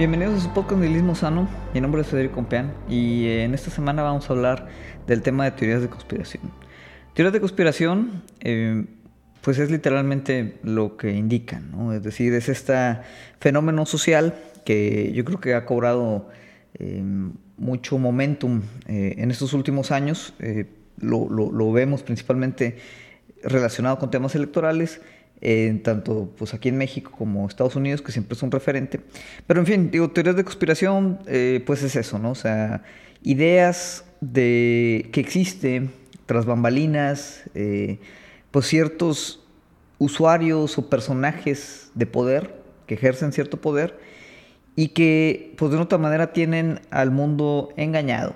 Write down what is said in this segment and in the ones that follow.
bienvenidos a su podcast Nihilismo Sano. Mi nombre es Federico Compeán y eh, en esta semana vamos a hablar del tema de teorías de conspiración. Teorías de conspiración, eh, pues es literalmente lo que indican, ¿no? Es decir, es este fenómeno social que yo creo que ha cobrado eh, mucho momentum en estos últimos años. Lo, lo vemos principalmente relacionado con temas electorales tanto pues aquí en México como Estados Unidos, que siempre es un referente. Pero en fin, digo, teorías de conspiración, eh, pues es eso, ¿no? O sea, ideas de que existe tras bambalinas, eh, pues ciertos usuarios o personajes de poder que ejercen cierto poder y que pues de otra manera tienen al mundo engañado.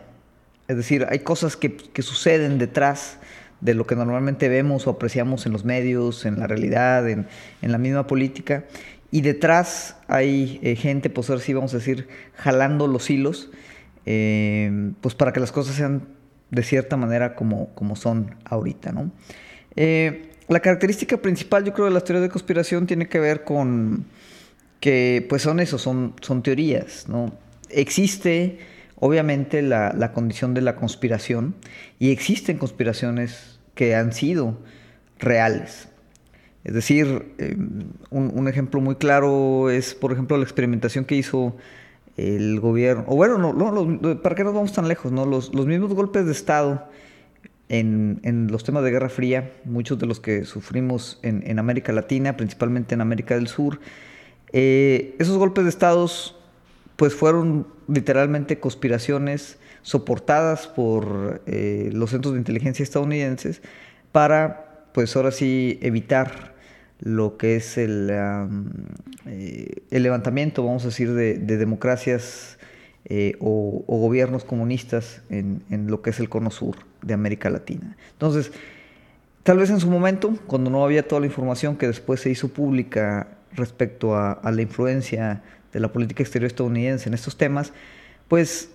Es decir, hay cosas que, que suceden detrás de lo que normalmente vemos o apreciamos en los medios, en la realidad, en, la misma política. Y detrás hay eh, gente, pues ahora sí vamos a decir, jalando los hilos, eh, pues para que las cosas sean de cierta manera como, como son ahorita, ¿no? Eh, la característica principal, yo creo, de las teorías de conspiración tiene que ver con que, pues son eso, son, son teorías, ¿no? Existe, obviamente, la, la condición de la conspiración y existen conspiraciones que han sido reales. Es decir, em, un, ejemplo muy claro es, por ejemplo, la experimentación que hizo el gobierno, o bueno, no, ¿para qué nos vamos tan lejos? No? Los, mismos golpes de Estado en, los temas de Guerra Fría, muchos de los que sufrimos en, América Latina, principalmente en América del Sur, eh, esos golpes de Estado pues fueron literalmente conspiraciones soportadas por eh, los centros de inteligencia estadounidenses para, pues ahora sí, evitar lo que es el, eh, el levantamiento, vamos a decir, de, democracias eh, o, gobiernos comunistas en, lo que es el cono sur de América Latina. Entonces, tal vez en su momento, cuando no había toda la información que después se hizo pública respecto a la influencia de la política exterior estadounidense en estos temas, pues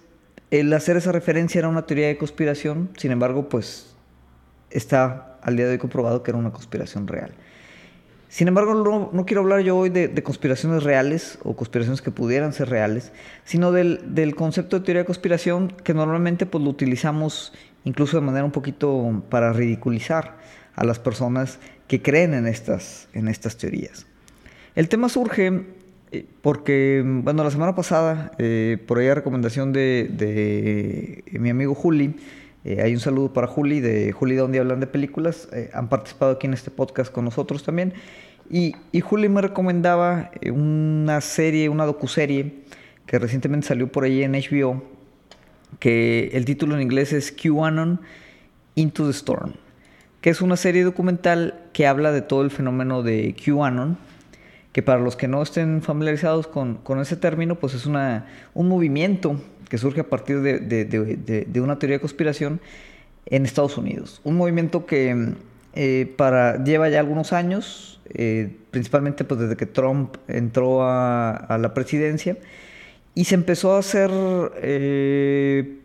el hacer esa referencia era una teoría de conspiración, sin embargo, pues está al día de hoy comprobado que era una conspiración real. Sin embargo, no, quiero hablar yo hoy de, conspiraciones reales o conspiraciones que pudieran ser reales, sino del, concepto de teoría de conspiración que normalmente pues, lo utilizamos incluso de manera un poquito para ridiculizar a las personas que creen en estas, en estas teorías. El tema surge porque, bueno, la semana pasada, eh, por ahí a recomendación de, mi amigo Juli, eh, hay un saludo para Juli, de Juli donde hablan de películas, han participado aquí en este podcast con nosotros también, y, y Juli me recomendaba una serie, una docuserie, que recientemente salió por ahí en HBO, que el título en inglés es QAnon Into the Storm, que es una serie documental que habla de todo el fenómeno de QAnon, que para los que no estén familiarizados con, ese término, pues es una, un movimiento que surge a partir de, una teoría de conspiración en Estados Unidos. Un movimiento que eh, para, lleva ya algunos años, eh, principalmente pues desde que Trump entró a, la presidencia, y se empezó a hacer eh,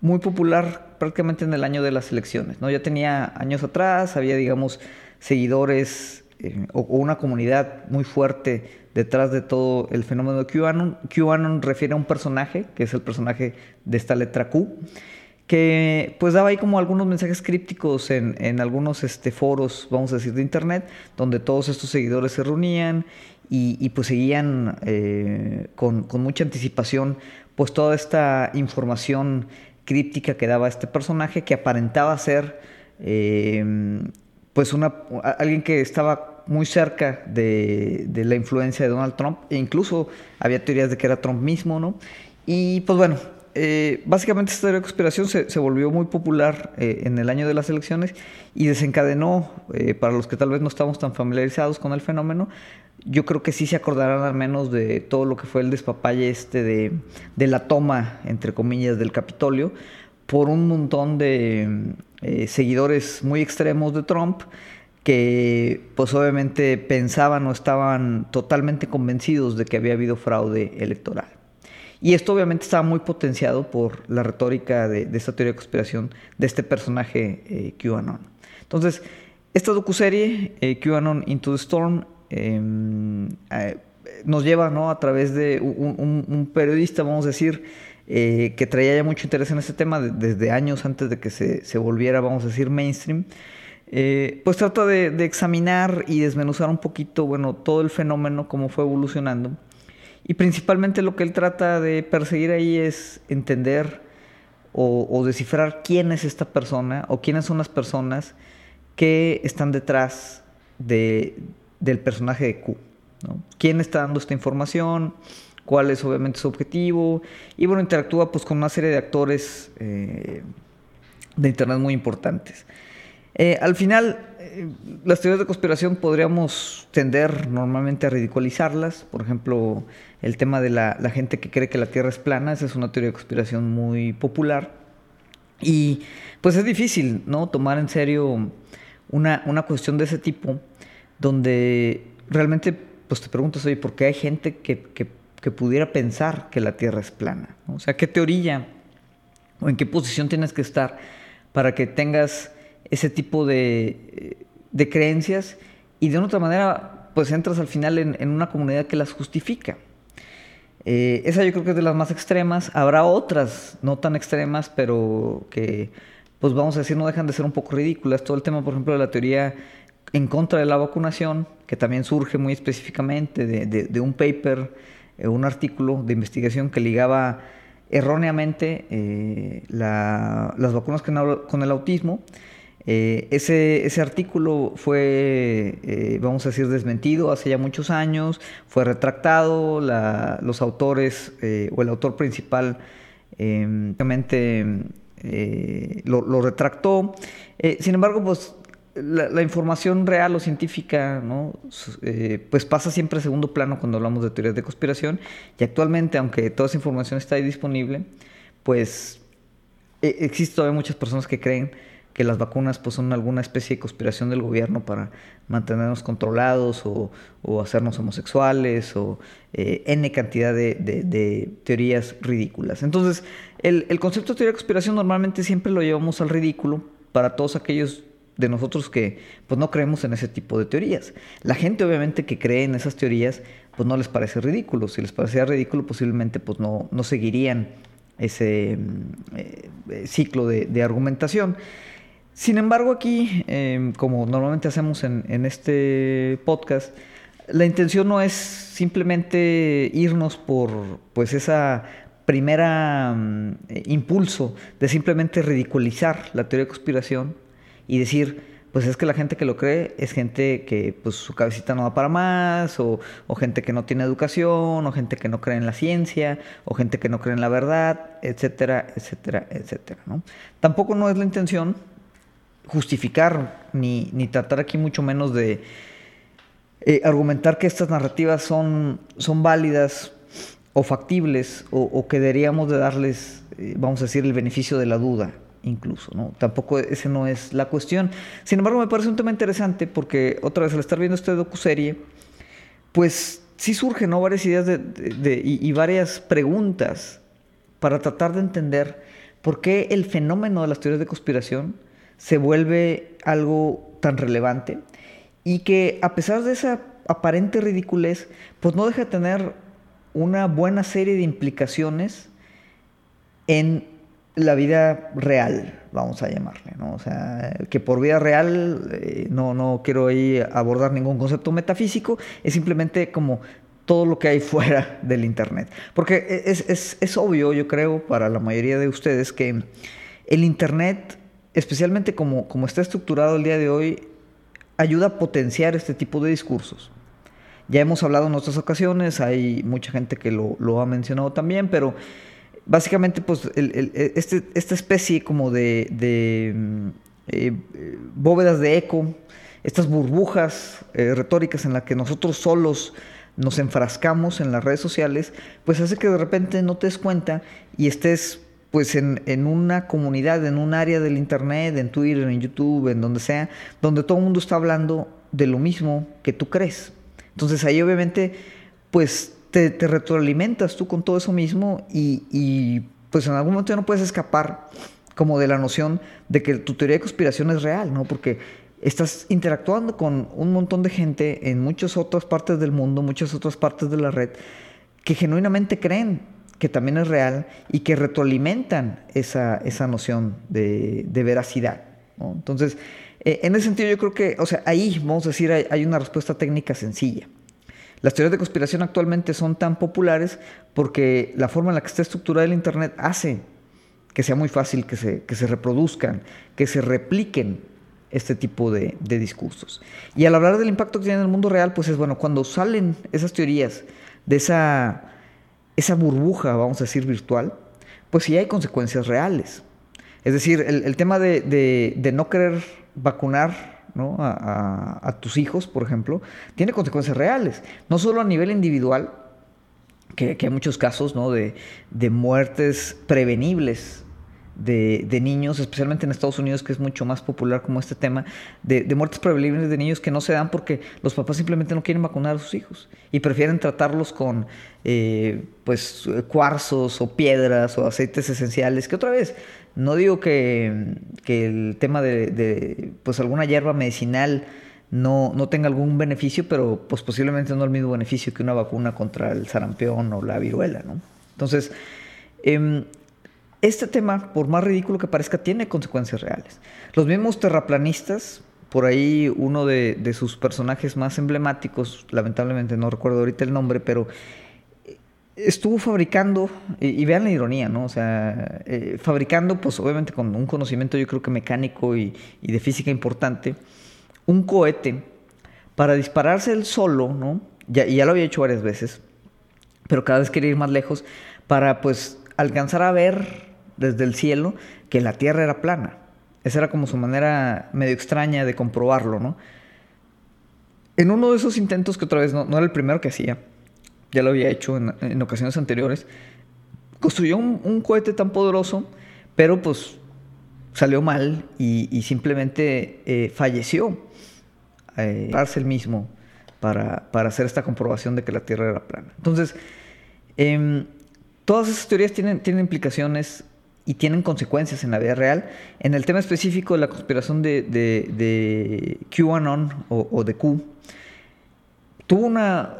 muy popular prácticamente en el año de las elecciones. ¿no? Ya tenía años atrás, había, digamos, seguidores eh, o, una comunidad muy fuerte detrás de todo el fenómeno QAnon. QAnon refiere a un personaje, que es el personaje de esta letra Q, que pues daba ahí como algunos mensajes crípticos en, algunos este, foros, vamos a decir, de internet, donde todos estos seguidores se reunían y, pues seguían eh, con, mucha anticipación pues toda esta información críptica que daba este personaje que aparentaba ser eh, pues una, alguien que estaba muy cerca de, la influencia de Donald Trump e incluso había teorías de que era Trump mismo, ¿no? Y pues bueno, eh, básicamente esta teoría de conspiración se, volvió muy popular eh, en el año de las elecciones y desencadenó, eh, para los que tal vez no estamos tan familiarizados con el fenómeno, yo creo que sí se acordarán al menos de todo lo que fue el despapalle este de, de la toma, entre comillas, del Capitolio por un montón de seguidores muy extremos de Trump que pues obviamente pensaban o estaban totalmente convencidos de que había habido fraude electoral. Y esto obviamente estaba muy potenciado por la retórica de, esta teoría de conspiración de este personaje eh, QAnon. Entonces, esta docuserie, eh, QAnon Into the Storm, em, eh, nos lleva, ¿no? A través de un, periodista, vamos a decir, que traía ya mucho interés en este tema desde años antes de que se, se, volviera, vamos a decir, mainstream. Eh, pues trata de, examinar y desmenuzar un poquito, bueno, todo el fenómeno, cómo fue evolucionando. Y principalmente lo que él trata de perseguir ahí es entender o, descifrar quién es esta persona o quiénes son las personas que están detrás de, del personaje de Q. ¿Quién está dando esta información? ¿Cuál es obviamente su objetivo? Y bueno, interactúa pues con una serie de actores eh, de Internet muy importantes. Eh, al final, eh, las teorías de conspiración podríamos tender normalmente a ridiculizarlas. Por ejemplo, el tema de la, gente que cree que la Tierra es plana, esa es una teoría de conspiración muy popular. Y pues es difícil, ¿no? Tomar en serio una, una cuestión de ese tipo, donde realmente pues te preguntas, oye, ¿por qué hay gente que, que, pudiera pensar que la Tierra es plana? O sea, ¿qué teoría o en qué posición tienes que estar para que tengas ese tipo de, de creencias y de una otra manera pues entras al final en, en una comunidad que las justifica? Eh, esa yo creo que es de las más extremas. Habrá otras no tan extremas, pero que, pues vamos a decir, no dejan de ser un poco ridículas. Todo el tema, por ejemplo, de la teoría en contra de la vacunación, que también surge muy específicamente de, un paper, eh, un artículo de investigación que ligaba erróneamente eh, las vacunas con el autismo eh, ese, ese, artículo fue, eh, vamos a decir, desmentido hace ya muchos años, fue retractado, los autores eh, o el autor principal realmente lo, retractó. sin embargo, pues la, información real o científica ¿no? pues pasa siempre a segundo plano cuando hablamos de teorías de conspiración y actualmente, aunque toda esa información está ahí disponible, pues e, existen todavía muchas personas que creen que las vacunas pues, son alguna especie de conspiración del gobierno para mantenernos controlados o, hacernos homosexuales o eh, N cantidad de, teorías ridículas. Entonces, el, concepto de teoría de conspiración normalmente siempre lo llevamos al ridículo para todos aquellos de nosotros que pues no creemos en ese tipo de teorías. La gente obviamente que cree en esas teorías pues no les parece ridículo. Si les parecía ridículo posiblemente pues no, no seguirían ese mm, eh, ciclo de argumentación. Sin embargo, aquí, em, como normalmente hacemos en, este podcast, la intención no es simplemente irnos por pues esa primera mm, impulso de simplemente ridiculizar la teoría de conspiración y decir, pues es que la gente que lo cree es gente que pues su cabecita no va para más, o, o, gente que no tiene educación, o gente que no cree en la ciencia, o gente que no cree en la verdad, etcétera, etcétera, etcétera. ¿no? Tampoco no es la intención justificar ni, tratar aquí mucho menos de eh, argumentar que estas narrativas son, son válidas o factibles o, que deberíamos de darles, eh, vamos a decir, el beneficio de la duda incluso, ¿no? Tampoco ese no es la cuestión. Sin embargo, me parece un tema interesante porque otra vez al estar viendo esta docuserie, pues sí surgen ¿no? varias ideas y, y varias preguntas para tratar de entender por qué el fenómeno de las teorías de conspiración se vuelve algo tan relevante y que a pesar de esa aparente ridiculez, pues no deja de tener una buena serie de implicaciones en la vida real, vamos a llamarle, ¿no? O sea, que por vida real eh, no, no quiero ahí abordar ningún concepto metafísico, es simplemente como todo lo que hay fuera del Internet. Porque es, es, es obvio, yo creo, para la mayoría de ustedes, que el Internet especialmente como, como está estructurado el día de hoy, ayuda a potenciar este tipo de discursos. Ya hemos hablado en otras ocasiones, hay mucha gente que lo, ha mencionado también, pero básicamente pues este, esta especie como de, mm, eh, bóvedas de eco, estas burbujas eh, retóricas en las que nosotros solos nos enfrascamos en las redes sociales, pues hace que de repente no te des cuenta y estés pues en, una comunidad, en un área del Internet, en Twitter, en YouTube, en donde sea, donde todo el mundo está hablando de lo mismo que tú crees. Entonces ahí obviamente, pues te, retroalimentas tú con todo eso mismo y, pues en algún momento no puedes escapar como de la noción de que tu teoría de conspiración es real, ¿no? Porque estás interactuando con un montón de gente en muchas otras partes del mundo, muchas otras partes de la red, que genuinamente creen que también es real y que retroalimentan esa, esa noción de, veracidad. Entonces, eh, en ese sentido yo creo que, o sea, ahí, vamos a decir, hay, una respuesta técnica sencilla. Las teorías de conspiración actualmente son tan populares porque la forma en la que está estructurada el Internet hace que sea muy fácil que se, que se reproduzcan, que se repliquen este tipo de, de, discursos. Y al hablar del impacto que tiene en el mundo real, pues es bueno, cuando salen esas teorías de esa, esa burbuja, vamos a decir, virtual, pues sí hay consecuencias reales. Es decir, el, tema de, no querer vacunar A, tus hijos, por ejemplo, tiene consecuencias reales. No solo a nivel individual, que, hay muchos casos de muertes prevenibles de, niños, especialmente en Estados Unidos, que es mucho más popular como este tema, de, muertes prevenibles de niños que no se dan porque los papás simplemente no quieren vacunar a sus hijos y prefieren tratarlos con eh, pues cuarzos o piedras o aceites esenciales, que otra vez, no digo que, el tema de, pues alguna hierba medicinal no, no, tenga algún beneficio, pero pues posiblemente no el mismo beneficio que una vacuna contra el sarampión o la viruela, ¿no? Entonces, eh, este tema, por más ridículo que parezca, tiene consecuencias reales. Los mismos terraplanistas, por ahí uno de, sus personajes más emblemáticos, lamentablemente no recuerdo ahorita el nombre, pero eh, estuvo fabricando, y, vean la ironía, ¿no? O sea, eh, fabricando, pues obviamente con un conocimiento yo creo que mecánico y, de física importante, un cohete para dispararse él solo, ¿no? Y ya lo había hecho varias veces, pero cada vez quería ir más lejos para pues alcanzar a ver desde el cielo que la Tierra era plana. Esa era como su manera medio extraña de comprobarlo, ¿no? En uno de esos intentos, que otra vez no, era el primero que hacía, ya lo había hecho en, ocasiones anteriores, construyó un, cohete tan poderoso, pero pues salió mal y, simplemente eh, falleció. Eh, el mismo para, para, hacer esta comprobación de que la Tierra era plana. Entonces, em, todas esas teorías tienen, tienen implicaciones y tienen consecuencias en la vida real. En el tema específico de la conspiración de, de, QAnon o, de Q, tuvo una,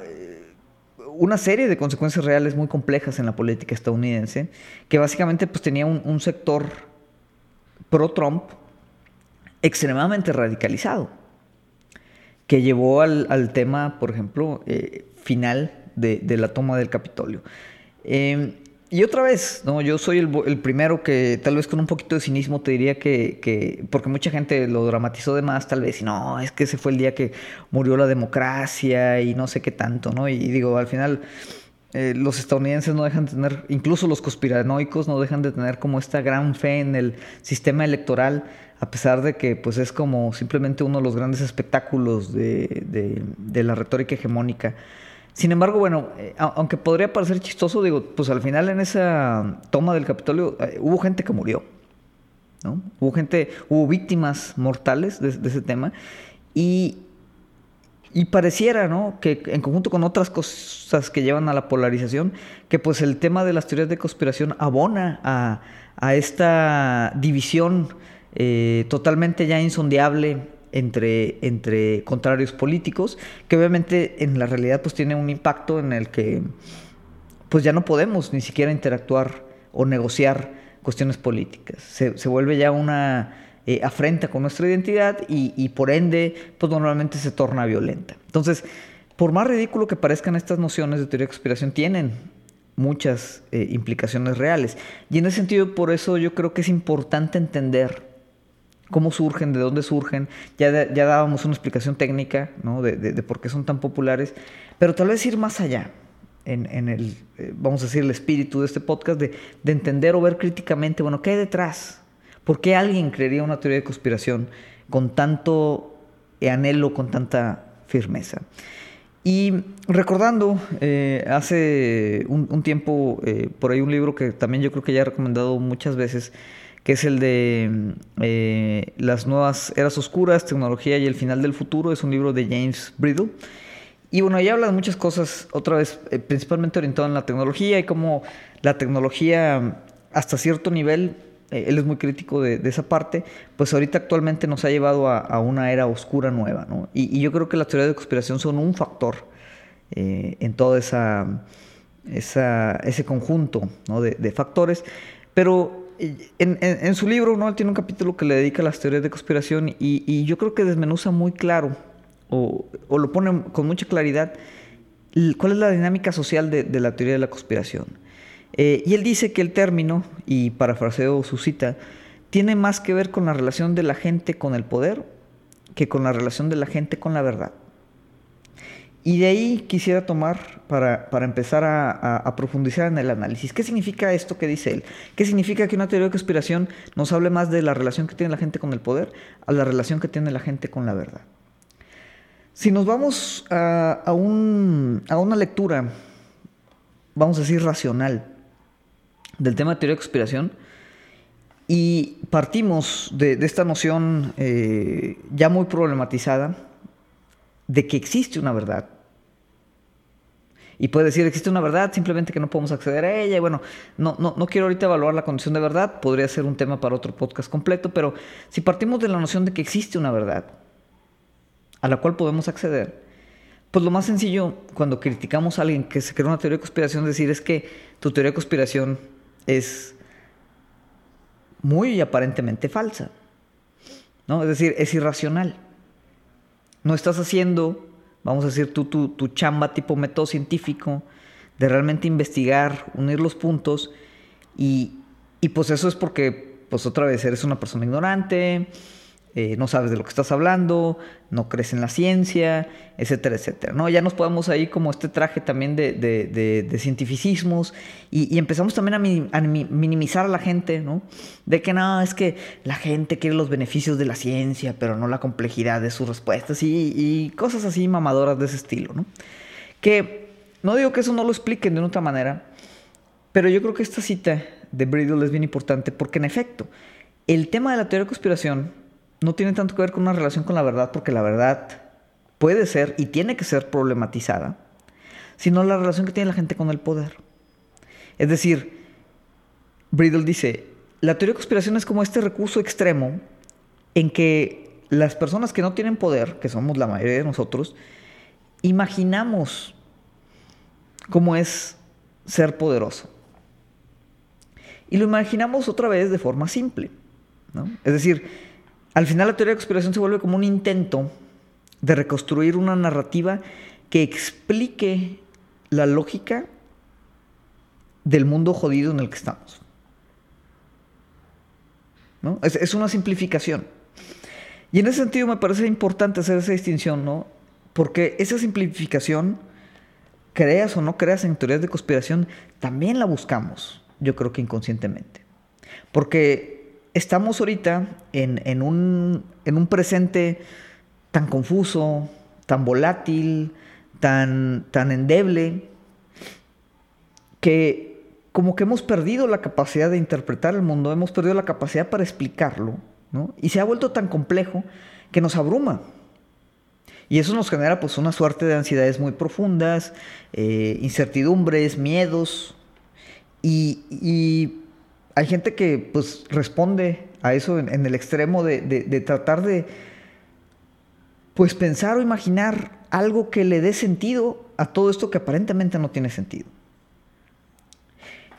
una serie de consecuencias reales muy complejas en la política estadounidense, que básicamente pues, tenía un, sector pro-Trump extremadamente radicalizado, que llevó al, tema, por ejemplo, eh, final de, la toma del Capitolio. Eh, y otra vez, no, yo soy el, primero que tal vez con un poquito de cinismo te diría que, porque mucha gente lo dramatizó de más tal vez, y no, es que ese fue el día que murió la democracia y no sé qué tanto, ¿no? Y, digo, al final eh, los estadounidenses no dejan de tener, incluso los conspiranoicos no dejan de tener como esta gran fe en el sistema electoral, a pesar de que pues es como simplemente uno de los grandes espectáculos de, de, de la retórica hegemónica. Sin embargo, bueno, eh, aunque podría parecer chistoso, digo, pues al final en esa toma del Capitolio eh, hubo gente que murió, ¿no? Hubo gente, hubo víctimas mortales de, ese tema y, y pareciera, ¿no? Que en conjunto con otras cosas que llevan a la polarización, que pues el tema de las teorías de conspiración abona a, esta división eh, totalmente ya insondiable entre, entre contrarios políticos, que obviamente en la realidad pues tiene un impacto en el que pues ya no podemos ni siquiera interactuar o negociar cuestiones políticas. Se, vuelve ya una eh, afrenta con nuestra identidad y, por ende pues normalmente se torna violenta. Entonces, por más ridículo que parezcan estas nociones de teoría de conspiración, tienen muchas eh, implicaciones reales. Y en ese sentido, por eso yo creo que es importante entender cómo surgen, de dónde surgen. Ya, ya dábamos una explicación técnica ¿no? de, de, por qué son tan populares, pero tal vez ir más allá en, en el, eh, vamos a decir, el espíritu de este podcast, de, de, entender o ver críticamente, bueno, ¿qué hay detrás? ¿Por qué alguien creería una teoría de conspiración con tanto anhelo, con tanta firmeza? Y recordando, eh, hace un, tiempo, eh, por ahí un libro que también yo creo que ya he recomendado muchas veces, que es el de eh, Las nuevas eras oscuras, tecnología y el final del futuro. Es un libro de James Bridle. Y bueno, ahí habla de muchas cosas, otra vez, eh, principalmente orientado en la tecnología y cómo la tecnología hasta cierto nivel eh, él es muy crítico de, esa parte, pues ahorita actualmente nos ha llevado a, una era oscura nueva, ¿no? Y, yo creo que las teorías de conspiración son un factor en todo esa, ese conjunto de, factores, pero en, su libro, ¿no? Él tiene un capítulo que le dedica a las teorías de conspiración y, yo creo que desmenuza muy claro o, lo pone con mucha claridad cuál es la dinámica social de la teoría de la conspiración. Eh, y él dice que el término, y parafraseo su cita, tiene más que ver con la relación de la gente con el poder que con la relación de la gente con la verdad. Y de ahí quisiera tomar para, empezar a, profundizar en el análisis. ¿Qué significa esto que dice él? ¿Qué significa que una teoría de conspiración nos hable más de la relación que tiene la gente con el poder a la relación que tiene la gente con la verdad? Si nos vamos a, a una lectura, vamos a decir, racional, del tema de teoría de conspiración y partimos de, esta noción eh, ya muy problematizada de que existe una verdad. Y puede decir, existe una verdad, simplemente que no podemos acceder a ella. Y bueno, no, no, no quiero ahorita evaluar la condición de verdad, podría ser un tema para otro podcast completo, pero si partimos de la noción de que existe una verdad a la cual podemos acceder, pues lo más sencillo cuando criticamos a alguien que se crea una teoría de conspiración, decir es que tu teoría de conspiración es muy aparentemente falsa. ¿no? Es decir, es irracional. No estás haciendo, vamos a decir, tu, tu, tu chamba tipo método científico de realmente investigar, unir los puntos y, y pues eso es porque, pues otra vez, eres una persona ignorante, eh, no sabes de lo que estás hablando, no crees en la ciencia, etcétera, etcétera. ¿no? Ya nos podemos ahí como este traje también de, de, cientificismos y, empezamos también a, minimizar a la gente, ¿no? De que no, es que la gente quiere los beneficios de la ciencia, pero no la complejidad de sus respuestas y, cosas así mamadoras de ese estilo, ¿no? Que no digo que eso no lo expliquen de otra manera, pero yo creo que esta cita de Bridle es bien importante porque en efecto, el tema de la teoría de conspiración no tiene tanto que ver con una relación con la verdad, porque la verdad puede ser y tiene que ser problematizada, sino la relación que tiene la gente con el poder. Es decir, Bridle dice, la teoría de conspiración es como este recurso extremo en que las personas que no tienen poder, que somos la mayoría de nosotros, imaginamos cómo es ser poderoso. Y lo imaginamos otra vez de forma simple. Es decir, al final la teoría de conspiración se vuelve como un intento de reconstruir una narrativa que explique la lógica del mundo jodido en el que estamos. ¿No? Es, una simplificación. Y en ese sentido me parece importante hacer esa distinción, ¿no? Porque esa simplificación, creas o no creas en teorías de conspiración, también la buscamos, yo creo que inconscientemente. Porque estamos ahorita en, un, presente tan confuso, tan volátil, tan, endeble, que como que hemos perdido la capacidad de interpretar el mundo, hemos perdido la capacidad para explicarlo, ¿no? Y se ha vuelto tan complejo que nos abruma. Y eso nos genera pues una suerte de ansiedades muy profundas, eh, incertidumbres, miedos, y hay gente que pues responde a eso en, el extremo de, tratar de pues pensar o imaginar algo que le dé sentido a todo esto que aparentemente no tiene sentido.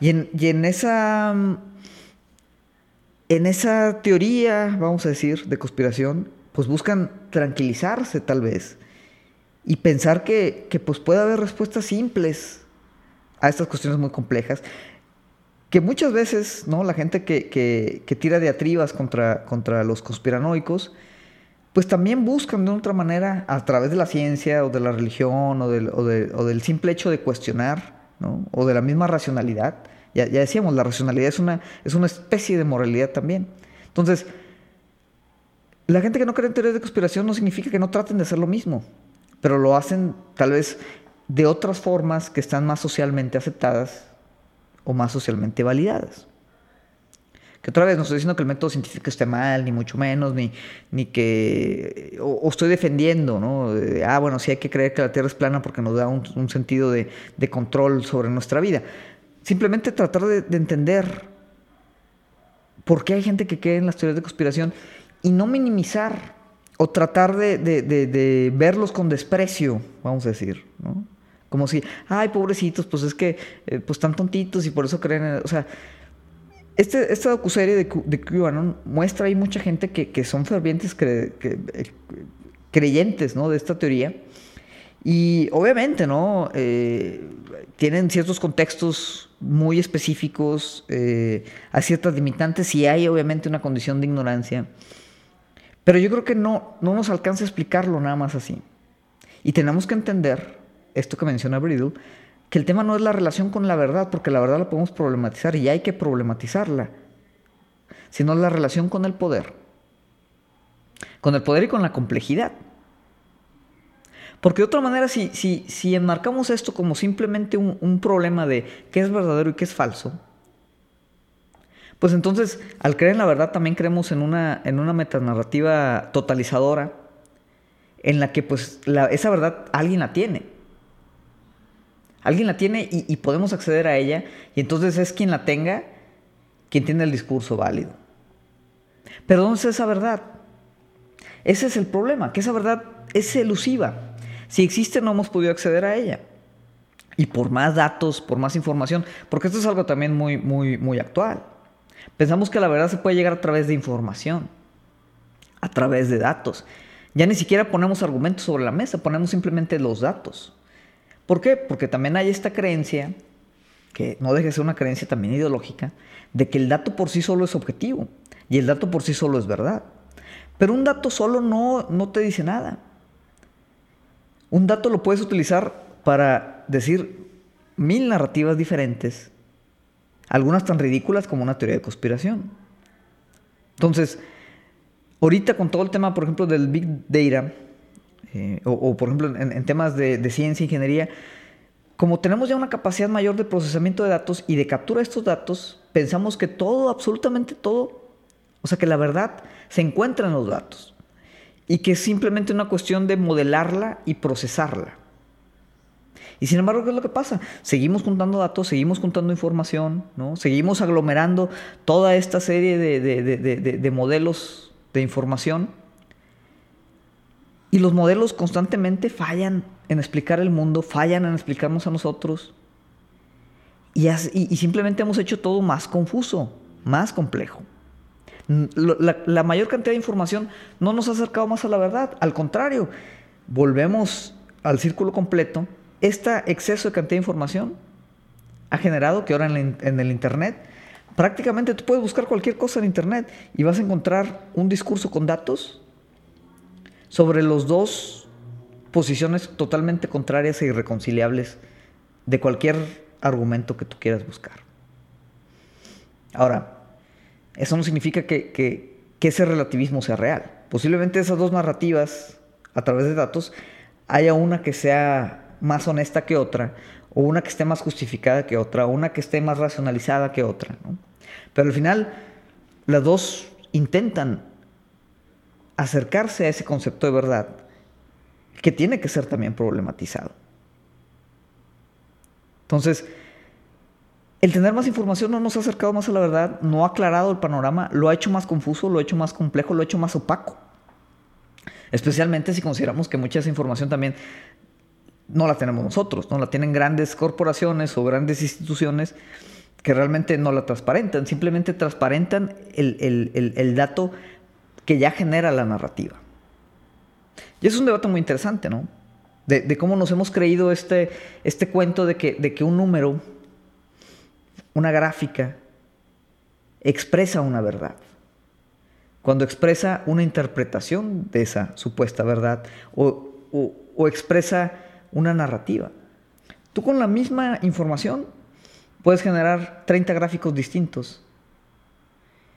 Y en, y en esa en esa teoría, vamos a decir, de conspiración, pues buscan tranquilizarse tal vez y pensar que, que pues puede haber respuestas simples a estas cuestiones muy complejas que muchas veces, ¿no? La gente que, que, tira diatribas contra, contra los conspiranoicos, pues también buscan de otra manera, a través de la ciencia o de la religión o del, o, del simple hecho de cuestionar, ¿no? O de la misma racionalidad. Ya, ya, decíamos, la racionalidad es una, es una especie de moralidad también. Entonces, la gente que no cree en teorías de conspiración no significa que no traten de hacer lo mismo, pero lo hacen tal vez de otras formas que están más socialmente aceptadas o más socialmente validadas. Que otra vez no estoy diciendo que el método científico esté mal, ni mucho menos, ni, ni que. O, estoy defendiendo, ¿no? ah, bueno, sí hay que creer que la Tierra es plana porque nos da un, sentido de, control sobre nuestra vida. Simplemente tratar de, entender por qué hay gente que cree en las teorías de conspiración y no minimizar o tratar de, verlos con desprecio, vamos a decir, ¿no? Como si, ay, pobrecitos, pues es que, eh, pues están tontitos y por eso creen, en... o sea, este, esta docuserie de, de QAnon muestra ahí mucha gente que, son fervientes eh, creyentes, ¿no? De esta teoría. Y obviamente, ¿no? Eh, tienen ciertos contextos muy específicos, eh, a ciertas limitantes y hay obviamente una condición de ignorancia. Pero yo creo que no, no nos alcanza a explicarlo nada más así. Y tenemos que entender, esto que menciona Bridle, que el tema no es la relación con la verdad, porque la verdad la podemos problematizar y hay que problematizarla, sino la relación con el poder. Con el poder y con la complejidad. Porque de otra manera, si, si, si enmarcamos esto como simplemente un, problema de qué es verdadero y qué es falso, pues entonces al creer en la verdad también creemos en una, en una metanarrativa totalizadora en la que pues esa verdad alguien la tiene. Alguien la tiene y, podemos acceder a ella y entonces es quien la tenga quien tiene el discurso válido. Pero ¿dónde es esa verdad? Ese es el problema, que esa verdad es elusiva. Si existe, no hemos podido acceder a ella. Y por más datos, por más información, porque esto es algo también muy, muy, muy actual. Pensamos que la verdad se puede llegar a través de información, a través de datos. Ya ni siquiera ponemos argumentos sobre la mesa, ponemos simplemente los datos. ¿Por qué? Porque también hay esta creencia, que no deje de ser una creencia también ideológica, de que el dato por sí solo es objetivo y el dato por sí solo es verdad. Pero un dato solo no, no te dice nada. Un dato lo puedes utilizar para decir mil narrativas diferentes, algunas tan ridículas como una teoría de conspiración. Entonces, ahorita con todo el tema, por ejemplo, del Big Data, eh, o, por ejemplo en, temas de, de ciencia, ingeniería, como tenemos ya una capacidad mayor de procesamiento de datos y de captura de estos datos, pensamos que todo, absolutamente todo, o sea que la verdad se encuentra en los datos y que es simplemente una cuestión de modelarla y procesarla. Y sin embargo, ¿qué es lo que pasa? Seguimos juntando datos, seguimos juntando información, ¿no? seguimos aglomerando toda esta serie de, modelos de información y los modelos constantemente fallan en explicar el mundo, fallan en explicarnos a nosotros y, y simplemente hemos hecho todo más confuso, más complejo. La, mayor cantidad de información no nos ha acercado más a la verdad. Al contrario, volvemos al círculo completo. Este exceso de cantidad de información ha generado que ahora en, en el Internet prácticamente tú puedes buscar cualquier cosa en Internet y vas a encontrar un discurso con datos sobre los dos posiciones totalmente contrarias e irreconciliables de cualquier argumento que tú quieras buscar. Ahora, eso no significa que, ese relativismo sea real. Posiblemente esas dos narrativas, a través de datos, haya una que sea más honesta que otra, o una que esté más justificada que otra, o una que esté más racionalizada que otra. Pero al final, las dos intentan acercarse a ese concepto de verdad que tiene que ser también problematizado. Entonces, el tener más información no nos ha acercado más a la verdad, no ha aclarado el panorama, lo ha hecho más confuso, lo ha hecho más complejo, lo ha hecho más opaco. Especialmente si consideramos que mucha esa información también no la tenemos nosotros, no la tienen grandes corporaciones o grandes instituciones que realmente no la transparentan, simplemente transparentan el, dato que ya genera la narrativa. Y es un debate muy interesante, ¿no? De, cómo nos hemos creído este, este cuento de que, de que un número una gráfica, expresa una verdad. Cuando expresa una interpretación de esa supuesta verdad o, expresa una narrativa. Tú con la misma información puedes generar 30 gráficos distintos.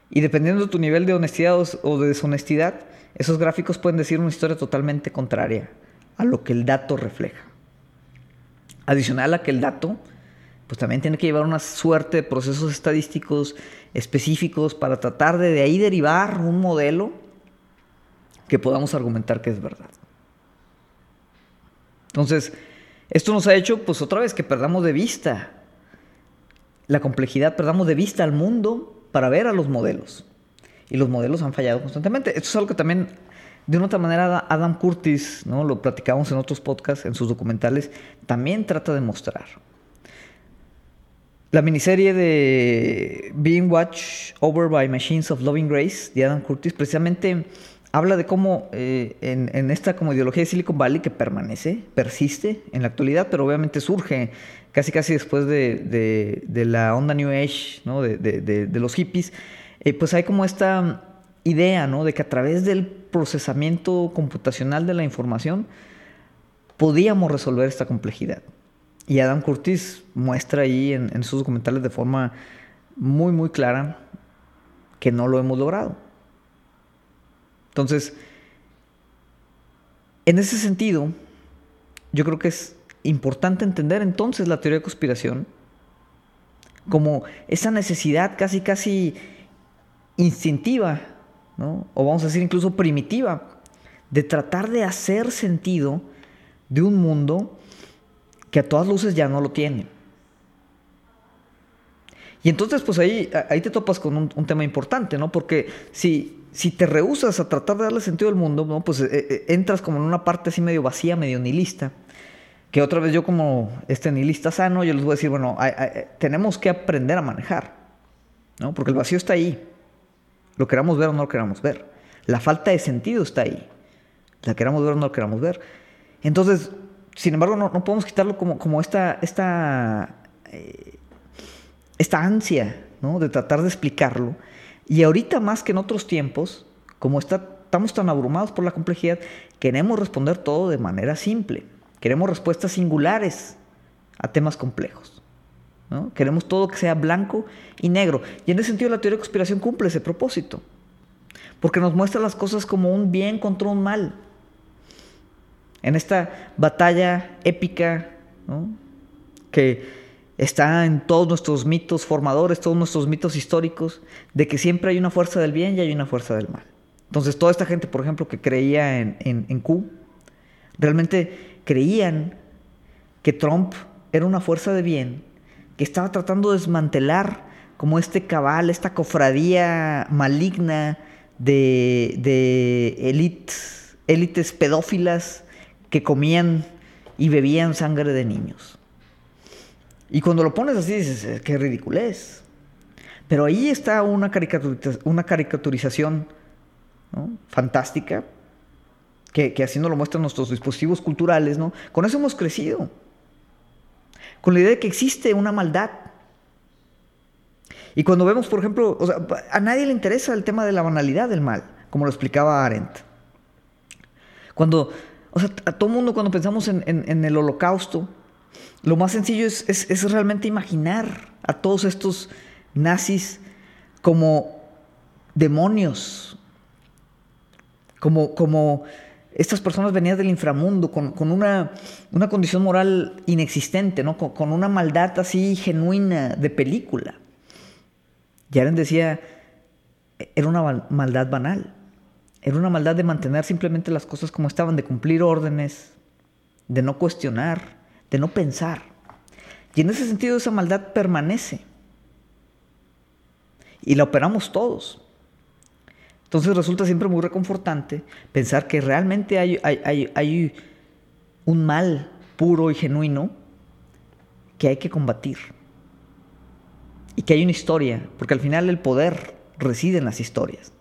Y dependiendo de tu nivel de honestidad o de deshonestidad, esos gráficos pueden decir una historia totalmente contraria a lo que el dato refleja. Adicional a que el dato pues también tiene que llevar una suerte de procesos estadísticos específicos para tratar de de ahí derivar un modelo que podamos argumentar que es verdad. Entonces, esto nos ha hecho, pues otra vez, que perdamos de vista la complejidad, perdamos de vista al mundo para ver a los modelos. Y los modelos han fallado constantemente. Esto es algo que también, de una otra manera, Adam Curtis, ¿no? lo platicamos en otros podcasts, en sus documentales, también trata de mostrar. La miniserie de Being Watched Over by Machines of Loving Grace de Adam Curtis precisamente habla de cómo eh, en, esta como ideología de Silicon Valley que permanece, persiste en la actualidad, pero obviamente surge casi casi después de, la onda New Age, ¿no? de, los hippies, eh, pues hay como esta idea ¿no? de que a través del procesamiento computacional de la información podíamos resolver esta complejidad. Y Adam Curtis muestra ahí en, en sus documentales de forma muy, muy clara que no lo hemos logrado. Entonces, en ese sentido, yo creo que es importante entender entonces la teoría de conspiración como esa necesidad casi, casi instintiva, ¿no? o vamos a decir incluso primitiva, de tratar de hacer sentido de un mundo que a todas luces ya no lo tiene. Y entonces, pues ahí, ahí te topas con un, tema importante, ¿no? Porque si, si te rehusas a tratar de darle sentido al mundo, ¿no? Pues eh, eh, entras como en una parte así medio vacía, medio nihilista. Que otra vez yo como este nihilista sano, yo les voy a decir, bueno, tenemos que aprender a manejar, ¿no? Porque el vacío está ahí. Lo queramos ver o no lo queramos ver. La falta de sentido está ahí. La queramos ver o no la queramos ver. Entonces, sin embargo, no, podemos quitarlo como, como esta, esta, eh, esta ansia ¿no? de tratar de explicarlo. Y ahorita más que en otros tiempos, como está, estamos tan abrumados por la complejidad, queremos responder todo de manera simple. Queremos respuestas singulares a temas complejos. ¿no? Queremos todo que sea blanco y negro. Y en ese sentido la teoría de conspiración cumple ese propósito. Porque nos muestra las cosas como un bien contra un mal en esta batalla épica que está en todos nuestros mitos formadores, todos nuestros mitos históricos, de que siempre hay una fuerza del bien y hay una fuerza del mal. Entonces toda esta gente, por ejemplo, que creía en, en Q, realmente creían que Trump era una fuerza de bien, que estaba tratando de desmantelar como este cabal, esta cofradía maligna de, de élites, élites pedófilas que comían y bebían sangre de niños. Y cuando lo pones así dices, eh, qué ridiculez. Pero ahí está una, una caricaturización fantástica, que, que, así nos lo muestran nuestros dispositivos culturales, ¿no? Con eso hemos crecido. Con la idea de que existe una maldad. Y cuando vemos, por ejemplo, a nadie le interesa el tema de la banalidad del mal, como lo explicaba Arendt. Cuando a todo mundo cuando pensamos en, el holocausto, lo más sencillo es, realmente imaginar a todos estos nazis como demonios, como, como estas personas venían del inframundo, con, una, condición moral inexistente, ¿no? con, una maldad así genuina de película. Yaren decía, era una maldad banal. Era una maldad de mantener simplemente las cosas como estaban, de cumplir órdenes, de no cuestionar, de no pensar. Y en ese sentido esa maldad permanece. Y la operamos todos. Entonces resulta siempre muy reconfortante pensar que realmente hay, hay, hay, un mal puro y genuino que hay que combatir. Y que hay una historia, porque al final el poder reside en las historias.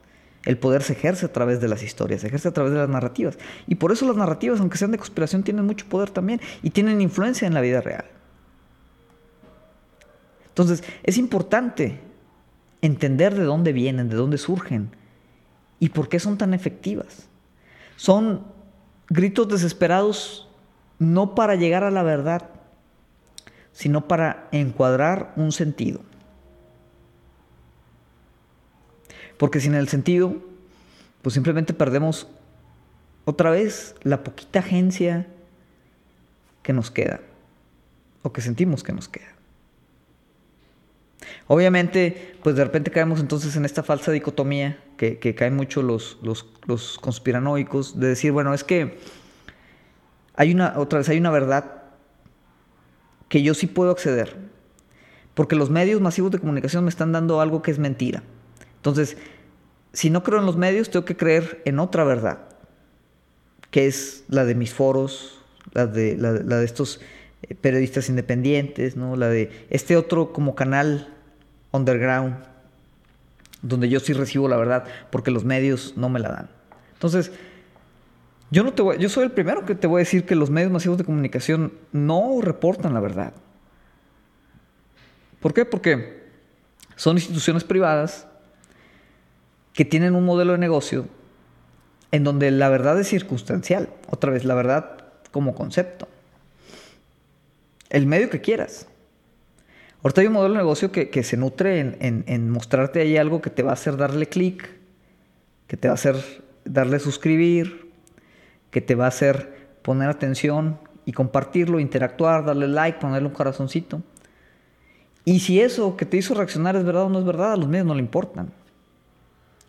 El poder se ejerce a través de las historias, se ejerce a través de las narrativas. Y por eso las narrativas, aunque sean de conspiración, tienen mucho poder también y tienen influencia en la vida real. Entonces, es importante entender de dónde vienen, de dónde surgen y por qué son tan efectivas. Son gritos desesperados no para llegar a la verdad, sino para encuadrar un sentido. Porque sin el sentido, pues simplemente perdemos otra vez la poquita agencia que nos queda o que sentimos que nos queda. Obviamente, pues de repente caemos entonces en esta falsa dicotomía que, caen mucho los, los, los, conspiranoicos, de decir, bueno, es que hay una, otra vez hay una verdad que yo sí puedo acceder, Porque los medios masivos de comunicación me están dando algo que es mentira. Entonces, si no creo en los medios, tengo que creer en otra verdad, que es la de mis foros, la de, la, de estos eh, periodistas independientes, ¿no? la de este otro como canal underground, donde yo sí recibo la verdad, porque los medios no me la dan. Entonces, yo, no te voy, yo soy el primero que te voy a decir que los medios masivos de comunicación no reportan la verdad. ¿Por qué? Porque son instituciones privadas que tienen un modelo de negocio en donde la verdad es circunstancial. Otra vez, la verdad como concepto. El medio que quieras. Ahorita hay un modelo de negocio que, se nutre en, en, mostrarte ahí algo que te va a hacer darle clic, que te va a hacer darle suscribir, que te va a hacer poner atención y compartirlo, interactuar, darle like, ponerle un corazoncito. Y si eso que te hizo reaccionar es verdad o no es verdad, a los medios no le importan.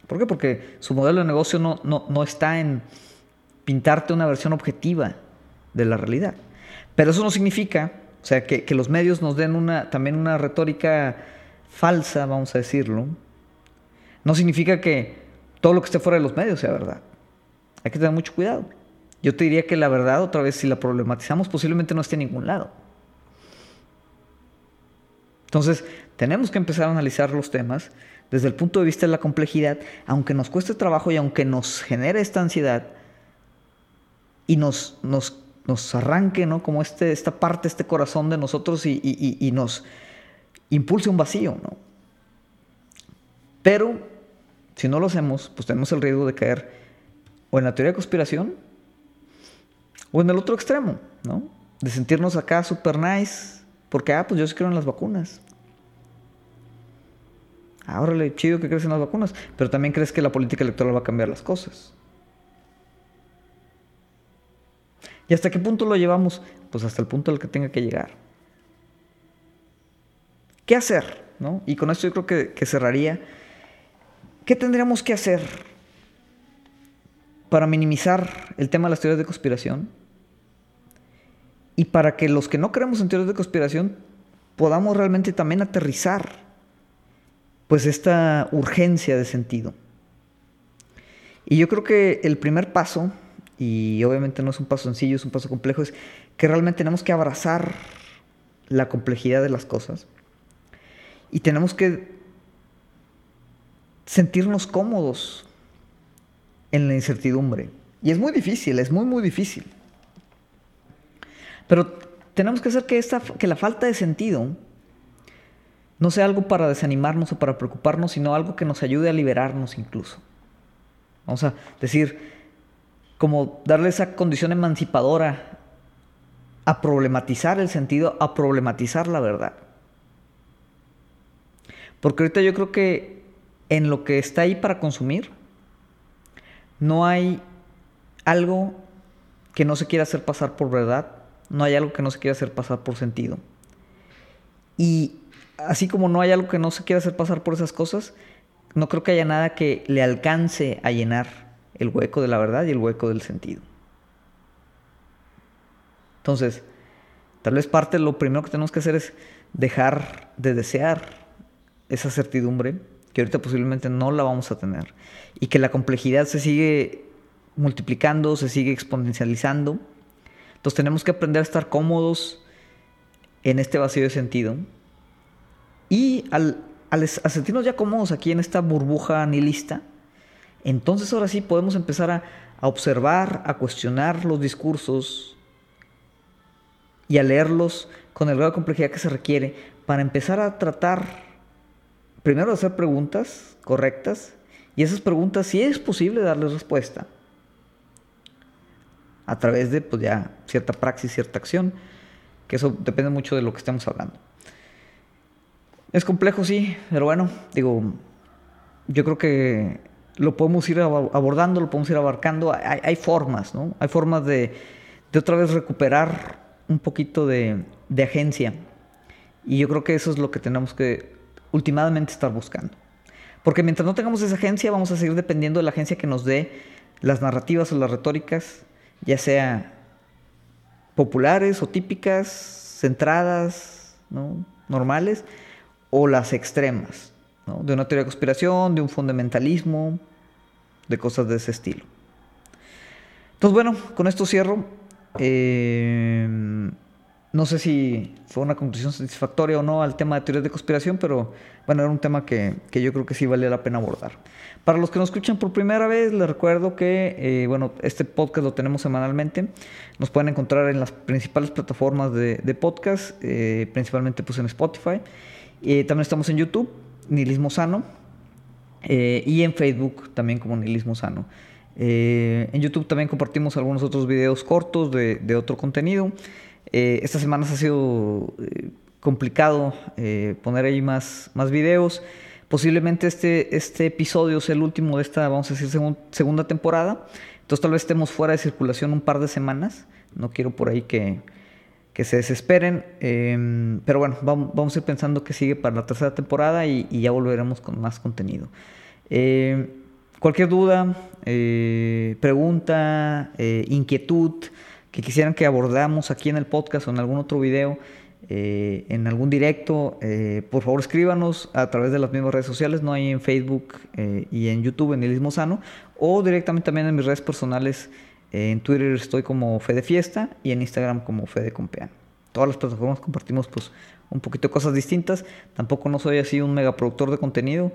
¿Por qué? Porque su modelo de negocio no, no, está en pintarte una versión objetiva de la realidad. Pero eso no significa, o sea, que, que, los medios nos den una, también una retórica falsa, vamos a decirlo. No significa que todo lo que esté fuera de los medios sea verdad. Hay que tener mucho cuidado. Yo te diría que la verdad, otra vez, si la problematizamos, posiblemente no esté en ningún lado. Entonces, tenemos que empezar a analizar los temas desde el punto de vista de la complejidad, aunque nos cueste trabajo y aunque nos genere esta ansiedad y nos, nos, nos arranque, ¿no? Como este, esta parte, este corazón de nosotros y, y nos impulse un vacío, ¿no? Pero si no lo hacemos, pues tenemos el riesgo de caer o en la teoría de conspiración o en el otro extremo, ¿no? De sentirnos acá super nice, porque, ah, pues yo sí creo en las vacunas. Ahora le chido que crees en las vacunas, pero también crees que la política electoral va a cambiar las cosas. ¿Y hasta qué punto lo llevamos? Pues hasta el punto al que tenga que llegar. ¿Qué hacer? ¿No? Y con esto yo creo que, que cerraría. ¿Qué tendríamos que hacer para minimizar el tema de las teorías de conspiración? Y para que los que no creemos en teorías de conspiración podamos realmente también aterrizar pues esta urgencia de sentido. Y yo creo que el primer paso, y obviamente no es un paso sencillo, es un paso complejo, es que realmente tenemos que abrazar la complejidad de las cosas y tenemos que sentirnos cómodos en la incertidumbre. Y es muy difícil, es muy, muy difícil. Pero tenemos que hacer que, esta, que la falta de sentido no sea algo para desanimarnos o para preocuparnos, sino algo que nos ayude a liberarnos incluso. Vamos a decir, como darle esa condición emancipadora a problematizar el sentido, a problematizar la verdad. Porque ahorita yo creo que en lo que está ahí para consumir, no hay algo que no se quiera hacer pasar por verdad, no hay algo que no se quiera hacer pasar por sentido. Y así como no hay algo que no se quiera hacer pasar por esas cosas, no creo que haya nada que le alcance a llenar el hueco de la verdad y el hueco del sentido. Entonces, tal vez parte lo primero que tenemos que hacer es dejar de desear esa certidumbre, que ahorita posiblemente no la vamos a tener, y que la complejidad se sigue multiplicando, se sigue exponencializando. Entonces tenemos que aprender a estar cómodos en este vacío de sentido y al, sentirnos ya cómodos aquí en esta burbuja nihilista, entonces ahora sí podemos empezar a, observar, a cuestionar los discursos y a leerlos con el grado de complejidad que se requiere para empezar a tratar, primero de hacer preguntas correctas y esas preguntas si es posible darles respuesta a través de pues ya cierta praxis, cierta acción, que eso depende mucho de lo que estemos hablando. Es complejo, sí, pero bueno, digo, yo creo que lo podemos ir abordando, lo podemos ir abarcando. Hay, formas, ¿no? Hay formas de, de, otra vez recuperar un poquito de, de agencia. Y yo creo que eso es lo que tenemos que últimamente estar buscando. Porque mientras no tengamos esa agencia, vamos a seguir dependiendo de la agencia que nos dé las narrativas o las retóricas, ya sea populares o típicas, centradas, ¿no? normales, o las extremas, de una teoría de conspiración, de un fundamentalismo, de cosas de ese estilo. Entonces, bueno, con esto cierro. Eh, no sé si fue una conclusión satisfactoria o no al tema de teorías de conspiración, pero bueno, era un tema que, yo creo que sí vale la pena abordar. Para los que nos escuchan por primera vez, les recuerdo que eh, bueno, este podcast lo tenemos semanalmente. Nos pueden encontrar en las principales plataformas de, podcast, eh, principalmente pues en Spotify. También estamos en YouTube, Nihilismo Sano, y en Facebook también como Nihilismo Sano. Eh, en YouTube también compartimos algunos otros videos cortos de, otro contenido. Eh, estas semanas ha sido eh, complicado poner ahí más, más videos. Posiblemente este, este episodio sea el último de esta, vamos a decir, segunda temporada. Entonces tal vez estemos fuera de circulación un par de semanas. No quiero por ahí que, se desesperen. Em, pero bueno, vamos, a ir pensando que sigue para la tercera temporada y, ya volveremos con más contenido. Cualquier duda, eh, pregunta, eh, inquietud que quisieran que abordamos aquí en el podcast o en algún otro video, eh, en algún directo, por favor escríbanos a través de las mismas redes sociales, no hay en Facebook y en YouTube en el Sano, o directamente también en mis redes personales. En Twitter estoy como Fede Fiesta y en Instagram como Fede Compean. Todas las plataformas compartimos pues un poquito cosas distintas. Tampoco no soy así un megaproductor de contenido.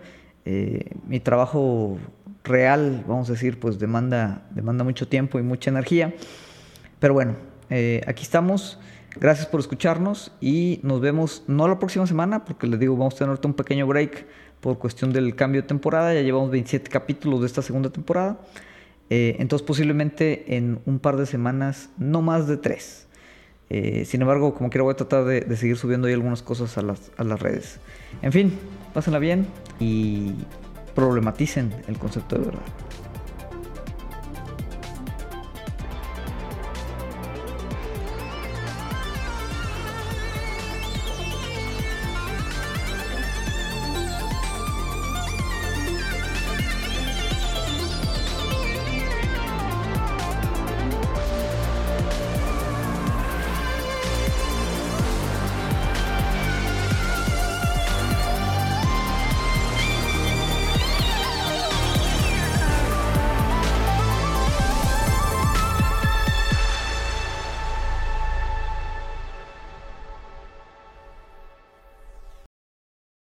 mi trabajo real, vamos a decir, pues demanda, demanda mucho tiempo y mucha energía. Pero bueno, eh, aquí estamos. Gracias por escucharnos y nos vemos no la próxima semana, porque les digo, vamos a tener un pequeño break por cuestión del cambio de temporada. Ya llevamos 27 capítulos de esta segunda temporada. Eh, entonces posiblemente en un par de semanas, no más de tres. Eh, sin embargo, como quiera voy a tratar de, seguir subiendo ahí algunas cosas a las, a las redes. En fin, pásenla bien y problematicen el concepto de verdad.